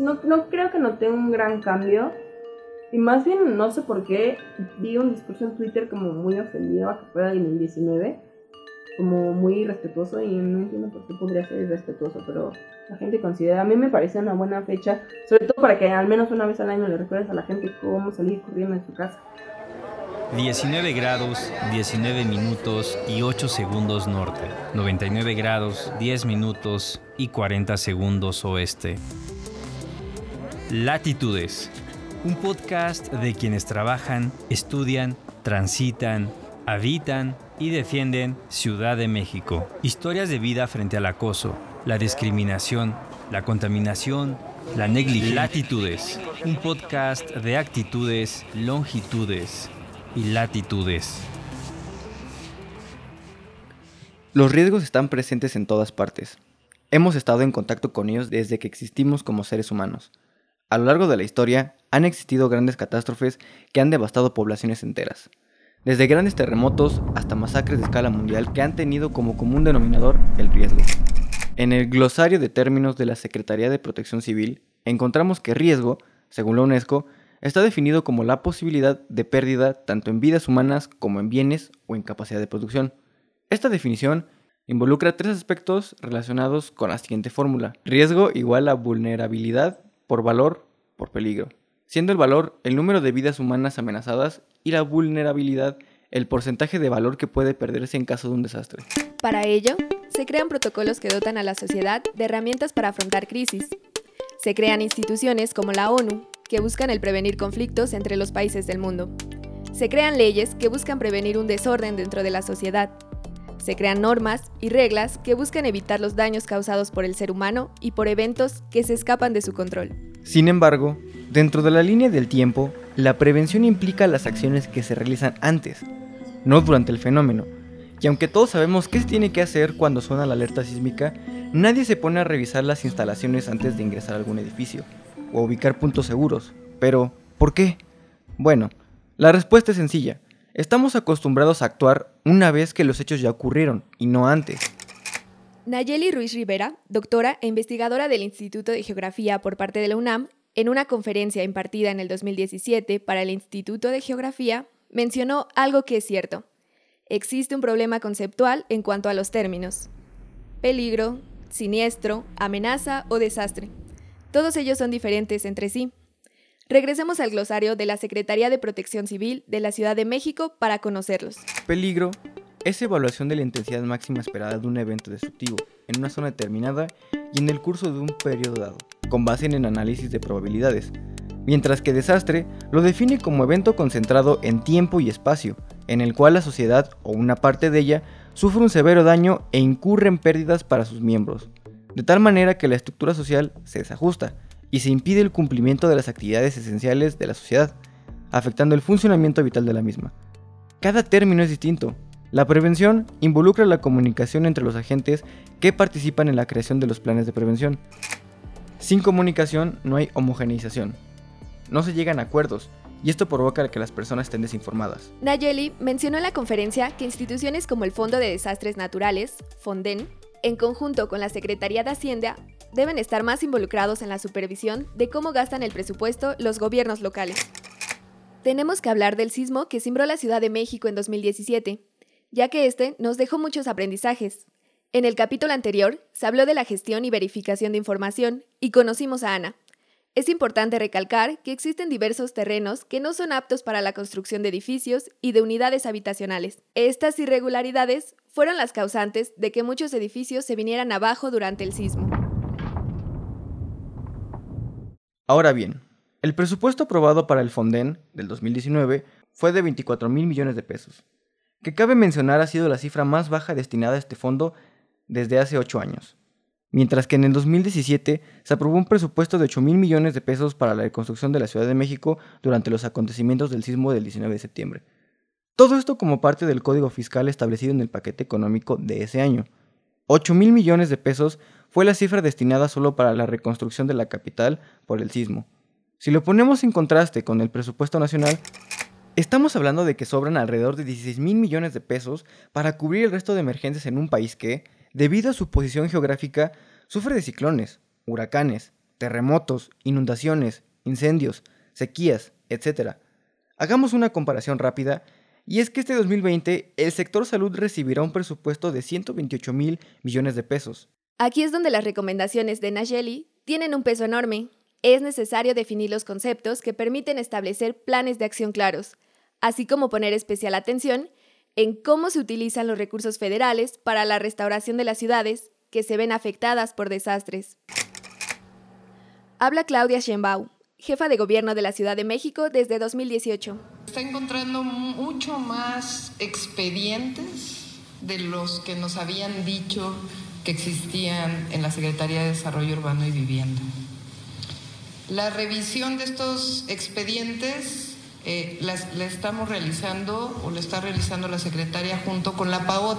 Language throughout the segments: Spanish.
no, no creo que noté un gran cambio. Y más bien, no sé por qué, vi un discurso en Twitter como muy ofendido a que fuera en el 19, como muy irrespetuoso y no entiendo por qué podría ser irrespetuoso, pero la gente considera, a mí me parece una buena fecha, sobre todo para que al menos una vez al año le recuerdes a la gente cómo salir corriendo en su casa. 19 grados, 19 minutos y 8 segundos norte, 99 grados, 10 minutos y 40 segundos oeste. Latitudes, un podcast de quienes trabajan, estudian, transitan, habitan y defienden Ciudad de México. Historias de vida frente al acoso, la discriminación, la contaminación, la negligencia. Latitudes, un podcast de actitudes, longitudes y latitudes. Los riesgos están presentes en todas partes. Hemos estado en contacto con ellos desde que existimos como seres humanos. A lo largo de la historia han existido grandes catástrofes que han devastado poblaciones enteras. Desde grandes terremotos hasta masacres de escala mundial que han tenido como común denominador el riesgo. En el glosario de términos de la Secretaría de Protección Civil encontramos que riesgo, según la UNESCO, está definido como la posibilidad de pérdida tanto en vidas humanas como en bienes o en capacidad de producción. Esta definición involucra tres aspectos relacionados con la siguiente fórmula. Riesgo igual a vulnerabilidad por valor por peligro, siendo el valor el número de vidas humanas amenazadas y la vulnerabilidad el porcentaje de valor que puede perderse en caso de un desastre. Para ello, se crean protocolos que dotan a la sociedad de herramientas para afrontar crisis. Se crean instituciones como la ONU, que buscan el prevenir conflictos entre los países del mundo. Se crean leyes que buscan prevenir un desorden dentro de la sociedad. Se crean normas y reglas que buscan evitar los daños causados por el ser humano y por eventos que se escapan de su control. Sin embargo, dentro de la línea del tiempo, la prevención implica las acciones que se realizan antes, no durante el fenómeno. Y aunque todos sabemos qué se tiene que hacer cuando suena la alerta sísmica, nadie se pone a revisar las instalaciones antes de ingresar a algún edificio o ubicar puntos seguros. Pero, ¿por qué? Bueno, la respuesta es sencilla. Estamos acostumbrados a actuar una vez que los hechos ya ocurrieron y no antes. Nayeli Ruiz Rivera, doctora e investigadora del Instituto de Geografía por parte de la UNAM, en una conferencia impartida en el 2017 para el Instituto de Geografía, mencionó algo que es cierto. Existe un problema conceptual en cuanto a los términos. Peligro, siniestro, amenaza o desastre. Todos ellos son diferentes entre sí. Regresemos al glosario de la Secretaría de Protección Civil de la Ciudad de México para conocerlos. Peligro es evaluación de la intensidad máxima esperada de un evento destructivo en una zona determinada y en el curso de un periodo dado, con base en el análisis de probabilidades, mientras que desastre lo define como evento concentrado en tiempo y espacio, en el cual la sociedad o una parte de ella sufre un severo daño e incurre en pérdidas para sus miembros, de tal manera que la estructura social se desajusta y se impide el cumplimiento de las actividades esenciales de la sociedad, afectando el funcionamiento vital de la misma. Cada término es distinto. La prevención involucra la comunicación entre los agentes que participan en la creación de los planes de prevención. Sin comunicación no hay homogeneización. No se llegan a acuerdos, y esto provoca que las personas estén desinformadas. Nayeli mencionó en la conferencia que instituciones como el Fondo de Desastres Naturales, FONDEN, en conjunto con la Secretaría de Hacienda, deben estar más involucrados en la supervisión de cómo gastan el presupuesto los gobiernos locales. Tenemos que hablar del sismo que cimbró la Ciudad de México en 2017, ya que este nos dejó muchos aprendizajes. En el capítulo anterior se habló de la gestión y verificación de información y conocimos a Ana. Es importante recalcar que existen diversos terrenos que no son aptos para la construcción de edificios y de unidades habitacionales. Estas irregularidades fueron las causantes de que muchos edificios se vinieran abajo durante el sismo. Ahora bien, el presupuesto aprobado para el Fonden del 2019 fue de 24 mil millones de pesos, que cabe mencionar ha sido la cifra más baja destinada a este fondo desde hace 8 años, mientras que en el 2017 se aprobó un presupuesto de 8 mil millones de pesos para la reconstrucción de la Ciudad de México durante los acontecimientos del sismo del 19 de septiembre. Todo esto como parte del código fiscal establecido en el paquete económico de ese año. 8 mil millones de pesos fue la cifra destinada solo para la reconstrucción de la capital por el sismo. Si lo ponemos en contraste con el presupuesto nacional, estamos hablando de que sobran alrededor de 16 mil millones de pesos para cubrir el resto de emergencias en un país que, debido a su posición geográfica, sufre de ciclones, huracanes, terremotos, inundaciones, incendios, sequías, etc. Hagamos una comparación rápida y es que este 2020 el sector salud recibirá un presupuesto de 128 mil millones de pesos. Aquí es donde las recomendaciones de Nayeli tienen un peso enorme. Es necesario definir los conceptos que permiten establecer planes de acción claros, así como poner especial atención en cómo se utilizan los recursos federales para la restauración de las ciudades que se ven afectadas por desastres. Habla Claudia Sheinbaum, jefa de gobierno de la Ciudad de México desde 2018. Está encontrando mucho más expedientes de los que nos habían dicho que existían en la Secretaría de Desarrollo Urbano y Vivienda. La revisión de estos expedientes eh, la estamos realizando o la está realizando la secretaria junto con la PAOT,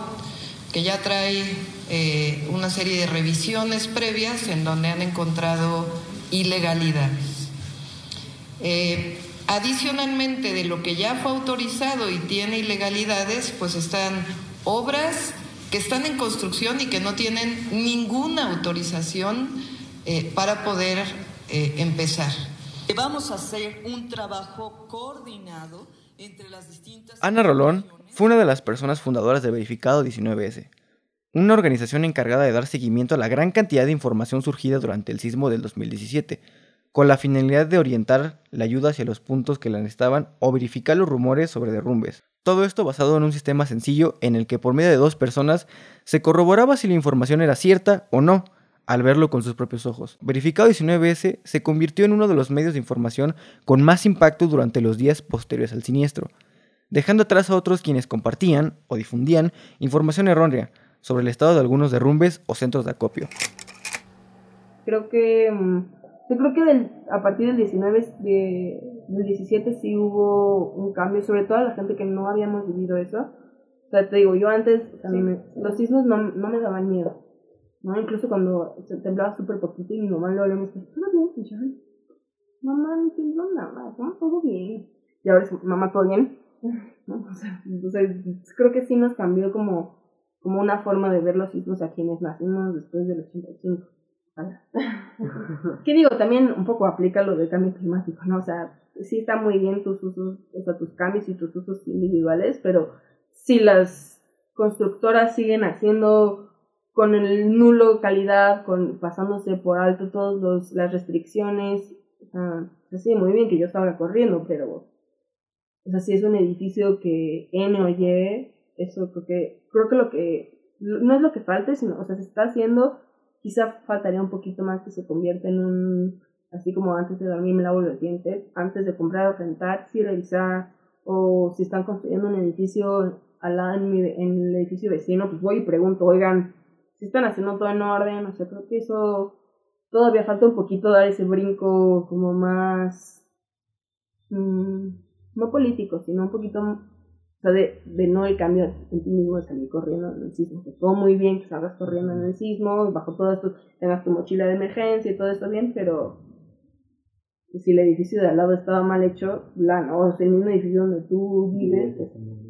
que ya trae eh, una serie de revisiones previas en donde han encontrado ilegalidades. Eh, adicionalmente de lo que ya fue autorizado y tiene ilegalidades, pues están obras que están en construcción y que no tienen ninguna autorización eh, para poder eh, empezar. Vamos a hacer un trabajo coordinado entre las distintas... Ana Rolón fue una de las personas fundadoras de Verificado 19S, una organización encargada de dar seguimiento a la gran cantidad de información surgida durante el sismo del 2017, con la finalidad de orientar la ayuda hacia los puntos que la necesitaban o verificar los rumores sobre derrumbes. Todo esto basado en un sistema sencillo en el que por medio de dos personas se corroboraba si la información era cierta o no, al verlo con sus propios ojos. Verificado 19S se convirtió en uno de los medios de información con más impacto durante los días posteriores al siniestro, dejando atrás a otros quienes compartían o difundían información errónea sobre el estado de algunos derrumbes o centros de acopio. Creo que mm, yo creo que a partir del 19 de, del 17 sí hubo un cambio, sobre todo a la gente que no habíamos vivido eso. O sea, te digo, yo antes, los sismos no, no, me daban miedo. ¿no? Incluso cuando se temblaba súper poquito y mi mamá lo hablamos, todo bien, mamá, no tembló nada, todo bien. Y ahora es, mamá, todo bien. ¿No? O sea, entonces, creo que sí nos cambió como, como una forma de ver los sismos a quienes nacimos después del 85. ¿Qué digo? También un poco aplica lo del cambio climático, ¿no? O sea, sí está muy bien tus usos, o sea, tus cambios y tus usos individuales, pero si las constructoras siguen haciendo con el nulo calidad, con pasándose por alto todas las restricciones, o sea, pues sí, muy bien que yo estaba corriendo, pero o sea, si es un edificio que N o Y, eso creo que, creo que lo que, no es lo que falte, sino, o sea, se está haciendo Quizá faltaría un poquito más que se convierta en un, así como antes de dormir me lavo los dientes, antes de comprar o rentar, sí revisar, o si están construyendo un edificio al lado en, en el edificio vecino, pues voy y pregunto, oigan, si están haciendo todo en orden, o sea, creo que eso todavía falta un poquito dar ese brinco como más, mmm, no político, sino un poquito o sea, de, de, no el cambio en ti mismo de salir corriendo en el sismo. Que todo muy bien que salgas corriendo en el sismo, bajo todo esto tengas tu mochila de emergencia y todo esto bien, pero si el edificio de al lado estaba mal hecho, la, ¿no? O sea, el mismo edificio donde tú vives,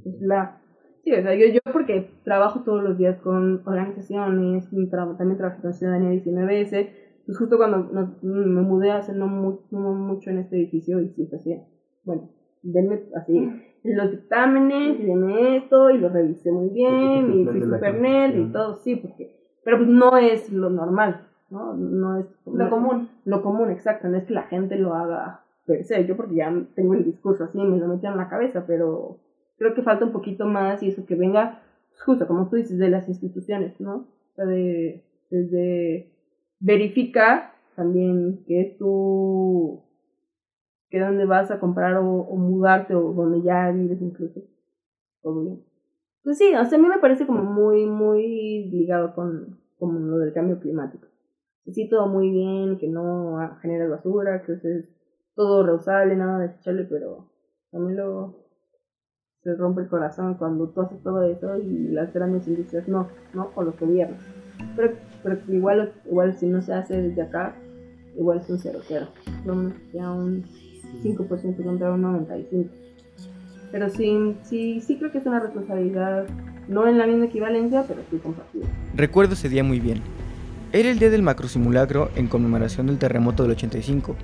es, la... Sí, o sea, yo, yo porque trabajo todos los días con organizaciones, también trabajo con Ciudadanía 19S, pues justo cuando me mudé hace no, no mucho en este edificio y sí, así, bueno, denme así los dictámenes y denme esto y lo revisé muy bien y fui super net y todo, sí, porque, pero pues no es lo normal, ¿no? No es lo común. Lo común, exacto, no es que la gente lo haga per se, yo porque ya tengo el discurso así, me lo metí en la cabeza, pero creo que falta un poquito más y eso que venga, justo como tú dices, de las instituciones, ¿no? O sea, de, desde verificar también que es tu que donde vas a comprar o, mudarte o donde ya vives incluso. Bien. Pues sí, o sea, a mí me parece como muy, muy ligado con, con lo del cambio climático. Sí, todo muy bien, que no genera basura, que es todo reusable, nada desechable, pero mí lo se rompe el corazón cuando tú haces todo eso y las grandes industrias no, ¿no? O los gobiernos. Pero, pero igual, igual si no se hace desde acá, igual es un cero cero. ya un 5% contra un 95%. Pero sí, sí, sí creo que es una responsabilidad, no en la misma equivalencia, pero sí compartida. Recuerdo ese día muy bien. Era el día del macrosimulacro en conmemoración del terremoto del 85.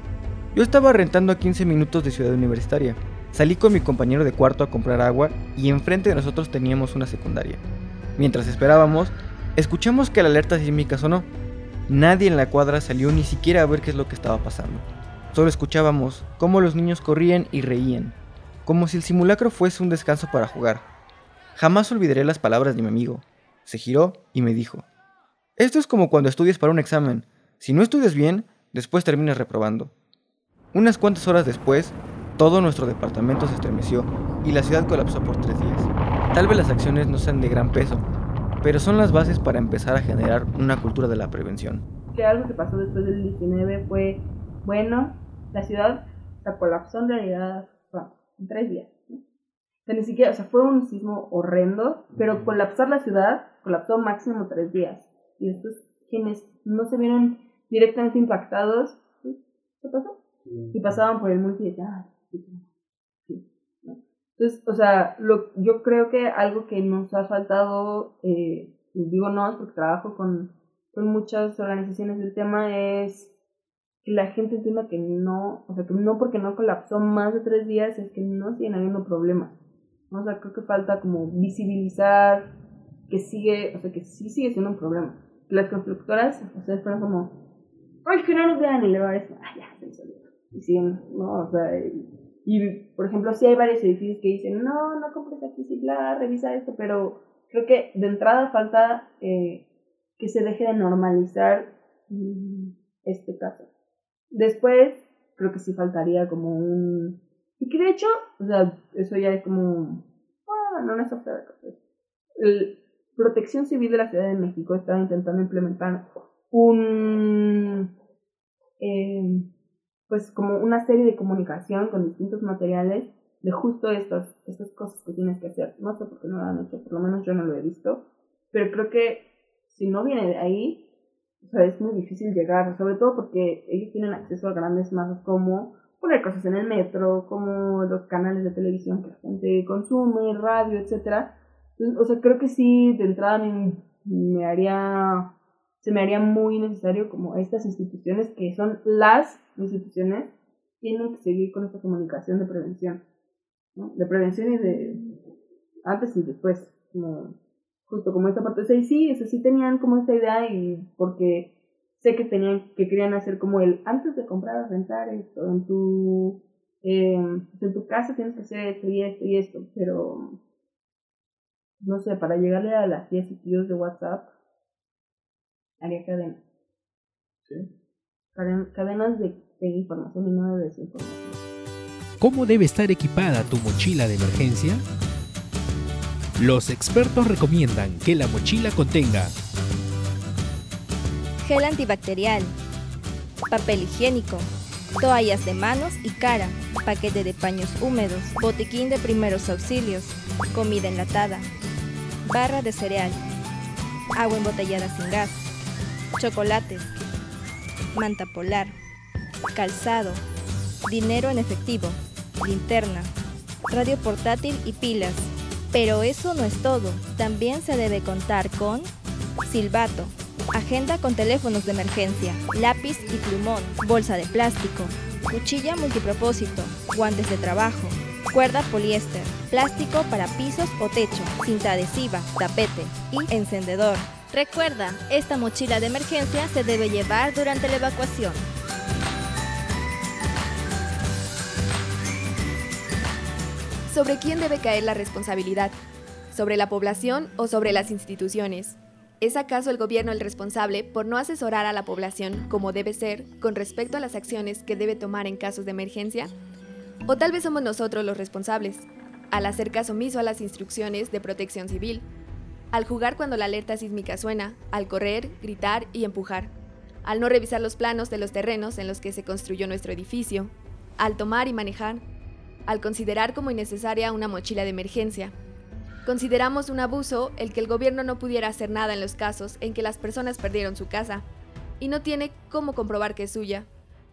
Yo estaba rentando a 15 minutos de Ciudad Universitaria. Salí con mi compañero de cuarto a comprar agua y enfrente de nosotros teníamos una secundaria. Mientras esperábamos, escuchamos que la alerta sísmica sonó. Nadie en la cuadra salió ni siquiera a ver qué es lo que estaba pasando. Solo escuchábamos cómo los niños corrían y reían, como si el simulacro fuese un descanso para jugar. Jamás olvidaré las palabras de mi amigo. Se giró y me dijo, Esto es como cuando estudias para un examen. Si no estudias bien, después terminas reprobando. Unas cuantas horas después, todo nuestro departamento se estremeció y la ciudad colapsó por tres días. Tal vez las acciones no sean de gran peso, pero son las bases para empezar a generar una cultura de la prevención. Que algo que pasó después del 19 fue, bueno, la ciudad colapsó en realidad en tres días. O sea, ni siquiera, o sea, fue un sismo horrendo, pero colapsar la ciudad colapsó máximo tres días. Y estos quienes no se vieron directamente impactados, ¿qué pasó? Y pasaban por el multi y decían, entonces, o sea, lo, yo creo que algo que nos ha faltado, eh, digo no, porque trabajo con, con muchas organizaciones del tema, es la gente entienda que no, o sea, que no porque no colapsó más de tres días es que no siguen habiendo problemas. O sea, creo que falta como visibilizar que sigue, o sea, que sí sigue siendo un problema. Las constructoras, o sea, fueron como, ay, que no nos vean elevar esto, ay, ya, se Y siguen, ¿no? O sea, y, por ejemplo, sí hay varios edificios que dicen, no, no compres aquí, sí, bla, revisa esto, pero creo que de entrada falta eh, que se deje de normalizar mm, este caso. Después, creo que sí faltaría como un... Y que de hecho, o sea, eso ya es como... Ah, no, es El Protección Civil de la Ciudad de México está intentando implementar un... Eh, pues como una serie de comunicación con distintos materiales de justo estas, estas cosas que tienes que hacer. No sé por qué no lo han hecho, por lo menos yo no lo he visto, pero creo que si no viene de ahí, o sea, es muy difícil llegar, sobre todo porque ellos tienen acceso a grandes masas como poner cosas en el metro, como los canales de televisión que la gente consume, radio, etcétera. o sea, creo que sí, de entrada me, me haría se me haría muy necesario como estas instituciones que son las instituciones tienen que seguir con esta comunicación de prevención. De prevención y de antes y después, como justo como esta parte, o sea, sí, eso sí tenían como esta idea y porque sé que tenían, que querían hacer como el antes de comprar, rentar esto, en tu, eh, en tu casa tienes que hacer esto y esto y esto, pero no sé, para llegarle a las 10 y tíos de WhatsApp, haría cadenas. ¿Sí? Cadenas de, de información y no de desinformación. ¿Cómo debe estar equipada tu mochila de emergencia? Los expertos recomiendan que la mochila contenga gel antibacterial, papel higiénico, toallas de manos y cara, paquete de paños húmedos, botiquín de primeros auxilios, comida enlatada, barra de cereal, agua embotellada sin gas, chocolates, manta polar, calzado, dinero en efectivo, linterna, radio portátil y pilas. Pero eso no es todo, también se debe contar con silbato, agenda con teléfonos de emergencia, lápiz y plumón, bolsa de plástico, cuchilla multipropósito, guantes de trabajo, cuerda poliéster, plástico para pisos o techo, cinta adhesiva, tapete y encendedor. Recuerda, esta mochila de emergencia se debe llevar durante la evacuación. ¿Sobre quién debe caer la responsabilidad? ¿Sobre la población o sobre las instituciones? ¿Es acaso el gobierno el responsable por no asesorar a la población como debe ser con respecto a las acciones que debe tomar en casos de emergencia? ¿O tal vez somos nosotros los responsables, al hacer caso omiso a las instrucciones de protección civil, al jugar cuando la alerta sísmica suena, al correr, gritar y empujar, al no revisar los planos de los terrenos en los que se construyó nuestro edificio, al tomar y manejar, al considerar como innecesaria una mochila de emergencia. Consideramos un abuso el que el gobierno no pudiera hacer nada en los casos en que las personas perdieron su casa y no tiene cómo comprobar que es suya.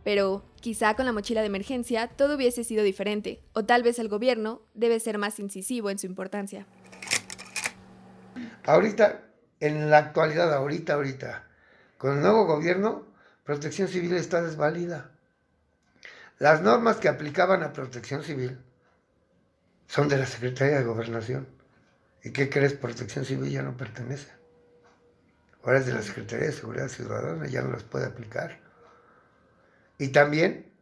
Pero quizá con la mochila de emergencia todo hubiese sido diferente, o tal vez el gobierno debe ser más incisivo en su importancia. Ahorita, en la actualidad, ahorita, ahorita, Con el nuevo gobierno, protección civil está desvalida. Las normas que aplicaban a protección civil son de la Secretaría de Gobernación. ¿Y qué crees? Protección civil ya no pertenece. Ahora es de la Secretaría de Seguridad Ciudadana, ya no las puede aplicar. Y también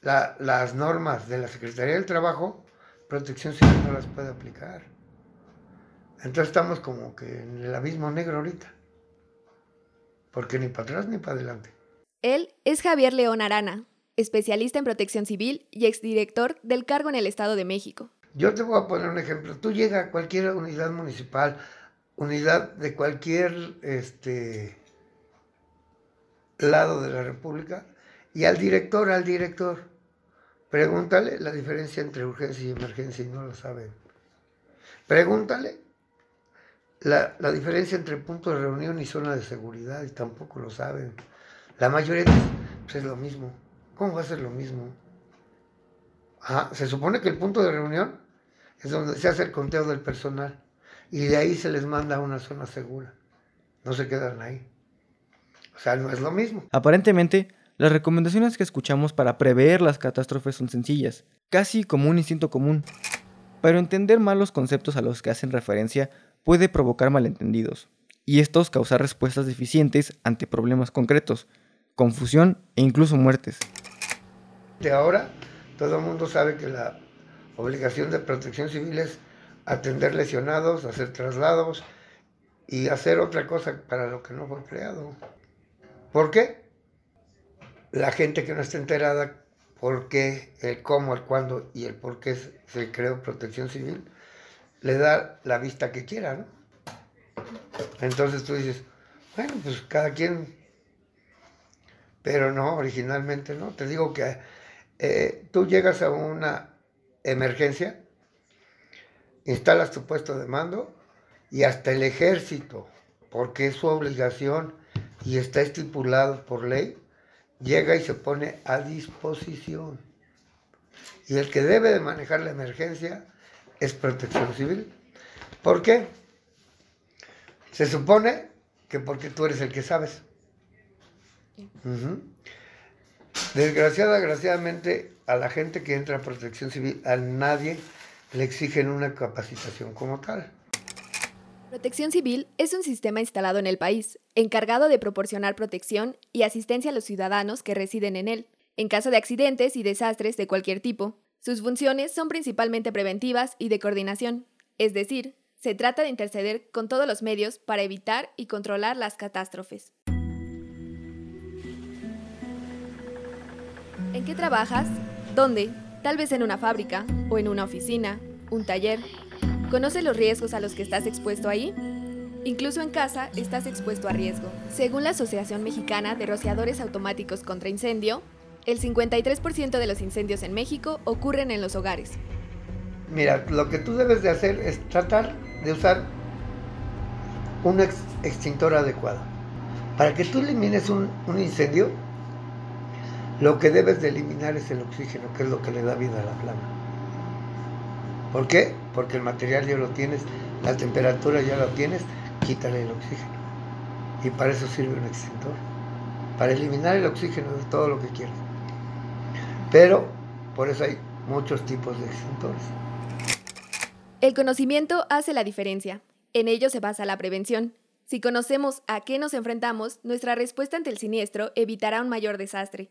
las normas de la Secretaría del Trabajo, Protección Civil no las puede aplicar. Entonces estamos como que en el abismo negro ahorita. Porque ni para atrás ni para adelante. Él es Javier León Arana, especialista en protección civil y exdirector del cargo en el Estado de México. Yo te voy a poner un ejemplo. Tú llegas a cualquier unidad municipal, unidad de cualquier este, lado de la República, y al director, al director, pregúntale la diferencia entre urgencia y emergencia y no lo saben. Pregúntale la, diferencia entre punto de reunión y zona de seguridad y tampoco lo saben. La mayoría pues es lo mismo. ¿Cómo va a ser lo mismo? se supone que el punto de reunión es donde se hace el conteo del personal y de ahí se les manda a una zona segura. No se quedan ahí. O sea, no es lo mismo. Aparentemente, las recomendaciones que escuchamos para prever las catástrofes son sencillas, casi como un instinto común. Pero entender mal los conceptos a los que hacen referencia puede provocar malentendidos, y estos causar respuestas deficientes ante problemas concretos, confusión e incluso muertes. De ahora, todo el mundo sabe que la obligación de protección civil es atender lesionados, hacer traslados y hacer otra cosa para lo que no fue creado. ¿Por qué? La gente que no está enterada por qué, el cómo, el cuándo y el por qué se creó protección civil, le da la vista que quiera, ¿no? Entonces tú dices, bueno, pues cada quien, pero no, originalmente no. Te digo que eh, tú llegas a una emergencia, instalas tu puesto de mando y hasta el ejército, porque es su obligación y está estipulado por ley, llega y se pone a disposición. Y el que debe de manejar la emergencia es protección civil. ¿Por qué? Se supone que porque tú eres el que sabes. Desgraciada, desgraciadamente, a la gente que entra a protección civil, a nadie le exigen una capacitación como tal. Protección Civil es un sistema instalado en el país, encargado de proporcionar protección y asistencia a los ciudadanos que residen en él, en caso de accidentes y desastres de cualquier tipo. Sus funciones son principalmente preventivas y de coordinación, es decir, se trata de interceder con todos los medios para evitar y controlar las catástrofes. Qué trabajas? ¿Dónde? Tal vez en una fábrica o en una oficina, un taller. ¿Conoces los riesgos a los que estás expuesto ahí? Incluso en casa estás expuesto a riesgo. Según la Asociación Mexicana de Rociadores Automáticos contra Incendio, el 53% de los incendios en México ocurren en los hogares. Mira, lo que tú debes de hacer es tratar de usar un extintor adecuado. Para que tú elimines un incendio, lo que debes de eliminar es el oxígeno, que es lo que le da vida a la flama. ¿Por qué? Porque el material ya lo tienes, la temperatura ya lo tienes, quítale el oxígeno. Y para eso sirve un extintor, para eliminar el oxígeno de todo lo que quieras. Pero por eso hay muchos tipos de extintores. El conocimiento hace la diferencia. En ello se basa la prevención. Si conocemos a qué nos enfrentamos, nuestra respuesta ante el siniestro evitará un mayor desastre.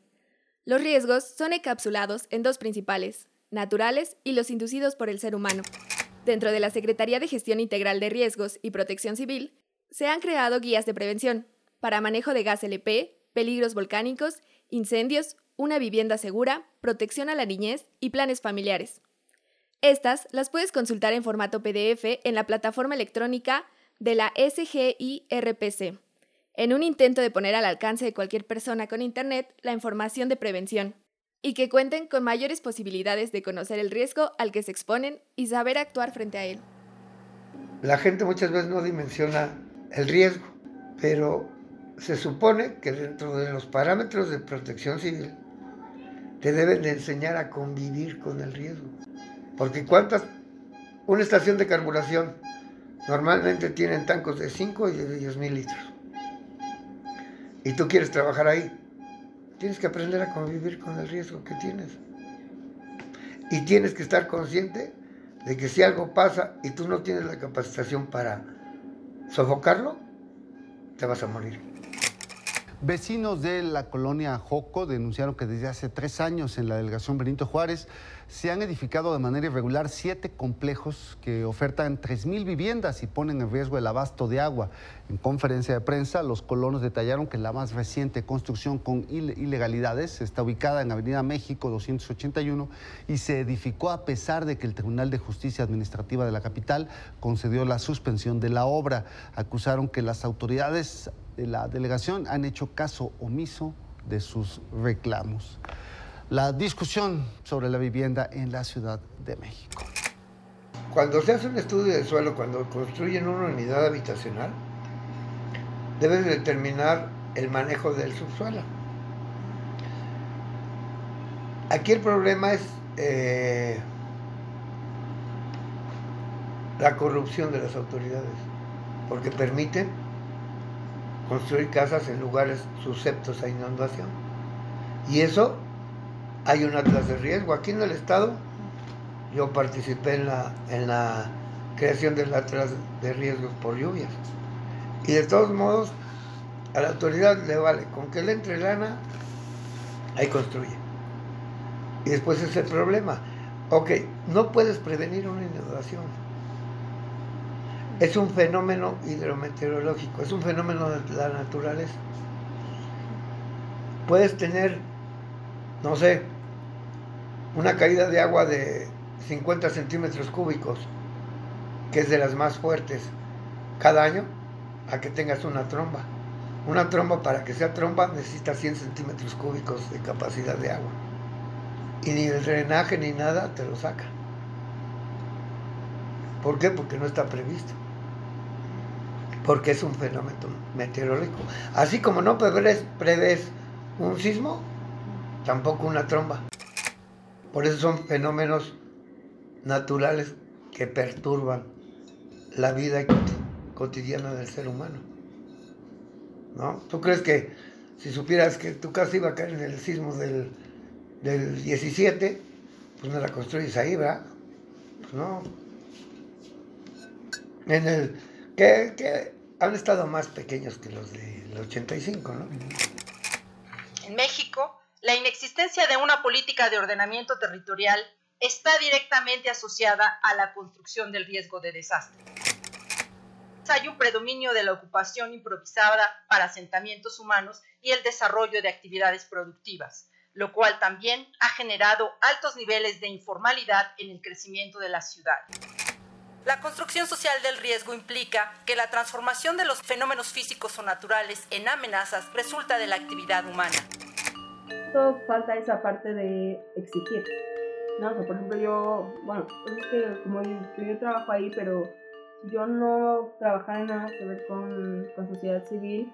Los riesgos son encapsulados en dos principales, naturales y los inducidos por el ser humano. Dentro de la Secretaría de Gestión Integral de Riesgos y Protección Civil, se han creado guías de prevención para manejo de gas LP, peligros volcánicos, incendios, una vivienda segura, protección a la niñez y planes familiares. Estas las puedes consultar en formato PDF en la plataforma electrónica de la SGIRPC en un intento de poner al alcance de cualquier persona con Internet la información de prevención, y que cuenten con mayores posibilidades de conocer el riesgo al que se exponen y saber actuar frente a él. La gente muchas veces no dimensiona el riesgo, pero se supone que dentro de los parámetros de protección civil te deben de enseñar a convivir con el riesgo. Porque cuántas, una estación de carburación normalmente tienen tancos de 5 y de 10 mil litros y tú quieres trabajar ahí, tienes que aprender a convivir con el riesgo que tienes. Y tienes que estar consciente de que si algo pasa y tú no tienes la capacitación para sofocarlo, te vas a morir. Vecinos de la colonia Joco denunciaron que desde hace tres años en la delegación Benito Juárez se han edificado de manera irregular siete complejos que ofertan 3.000 viviendas y ponen en riesgo el abasto de agua. En conferencia de prensa, los colonos detallaron que la más reciente construcción con ilegalidades está ubicada en Avenida México 281 y se edificó a pesar de que el Tribunal de Justicia Administrativa de la capital concedió la suspensión de la obra. Acusaron que las autoridades de la delegación han hecho caso omiso de sus reclamos. La discusión sobre la vivienda en la Ciudad de México. Cuando se hace un estudio del suelo, cuando construyen una unidad habitacional, deben determinar el manejo del subsuelo. Aquí el problema es eh, la corrupción de las autoridades, porque permiten construir casas en lugares susceptos a inundación. Y eso hay un atlas de riesgo. Aquí en el estado yo participé en la, en la creación del atlas de riesgos por lluvias. Y de todos modos, a la autoridad le vale, con que le entre lana, ahí construye. Y después es el problema. Ok, no puedes prevenir una inundación es un fenómeno hidrometeorológico, es un fenómeno de la naturaleza. Puedes tener, no sé, una caída de agua de 50 centímetros cúbicos, que es de las más fuertes, cada año, a que tengas una tromba. Una tromba, para que sea tromba, necesita 100 centímetros cúbicos de capacidad de agua. Y ni el drenaje ni nada te lo saca. ¿Por qué? Porque no está previsto porque es un fenómeno meteorológico. Así como no prevés, un sismo, tampoco una tromba. Por eso son fenómenos naturales que perturban la vida cotidiana del ser humano. ¿No? ¿Tú crees que si supieras que tu casa iba a caer en el sismo del, del 17, pues no la construyes ahí, ¿verdad? Pues no. En el que, han estado más pequeños que los del 85, ¿no? En México, la inexistencia de una política de ordenamiento territorial está directamente asociada a la construcción del riesgo de desastre. Hay un predominio de la ocupación improvisada para asentamientos humanos y el desarrollo de actividades productivas, lo cual también ha generado altos niveles de informalidad en el crecimiento de la ciudad. La construcción social del riesgo implica que la transformación de los fenómenos físicos o naturales en amenazas resulta de la actividad humana. Todo falta esa parte de exigir. No, por ejemplo, yo, bueno, es que como yo, trabajo ahí, pero yo no trabajaba en nada que ver con, con sociedad civil,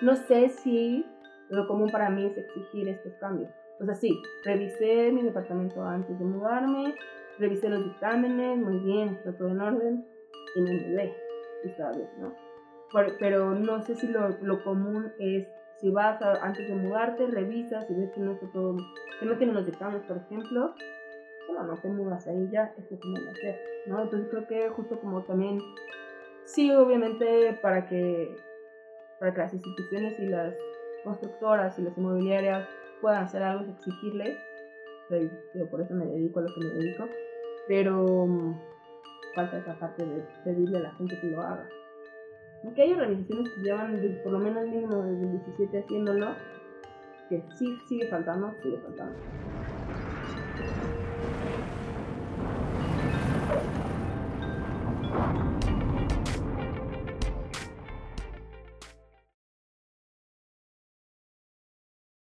no sé si lo común para mí es exigir estos cambios. O sea, sí, revisé mi departamento antes de mudarme, revisé los dictámenes, muy bien, está todo en orden, y me mudé, está bien, ¿no? pero no sé si lo, lo común es, si vas antes de mudarte, revisas y ves que no está todo, que no tienen los dictámenes, por ejemplo, bueno, no te mudas ahí ya, esto tiene que hacer, ¿no? Entonces creo que justo como también, sí, obviamente para que, para que las instituciones y las constructoras y las inmobiliarias puedan hacer algo, es exigirle, pero por eso me dedico a lo que me dedico, pero mm, falta esa parte de pedirle a la gente que lo haga. Aunque hay organizaciones que llevan por lo menos mínimo desde el 17 haciéndolo, que sí sigue faltando, sigue faltando.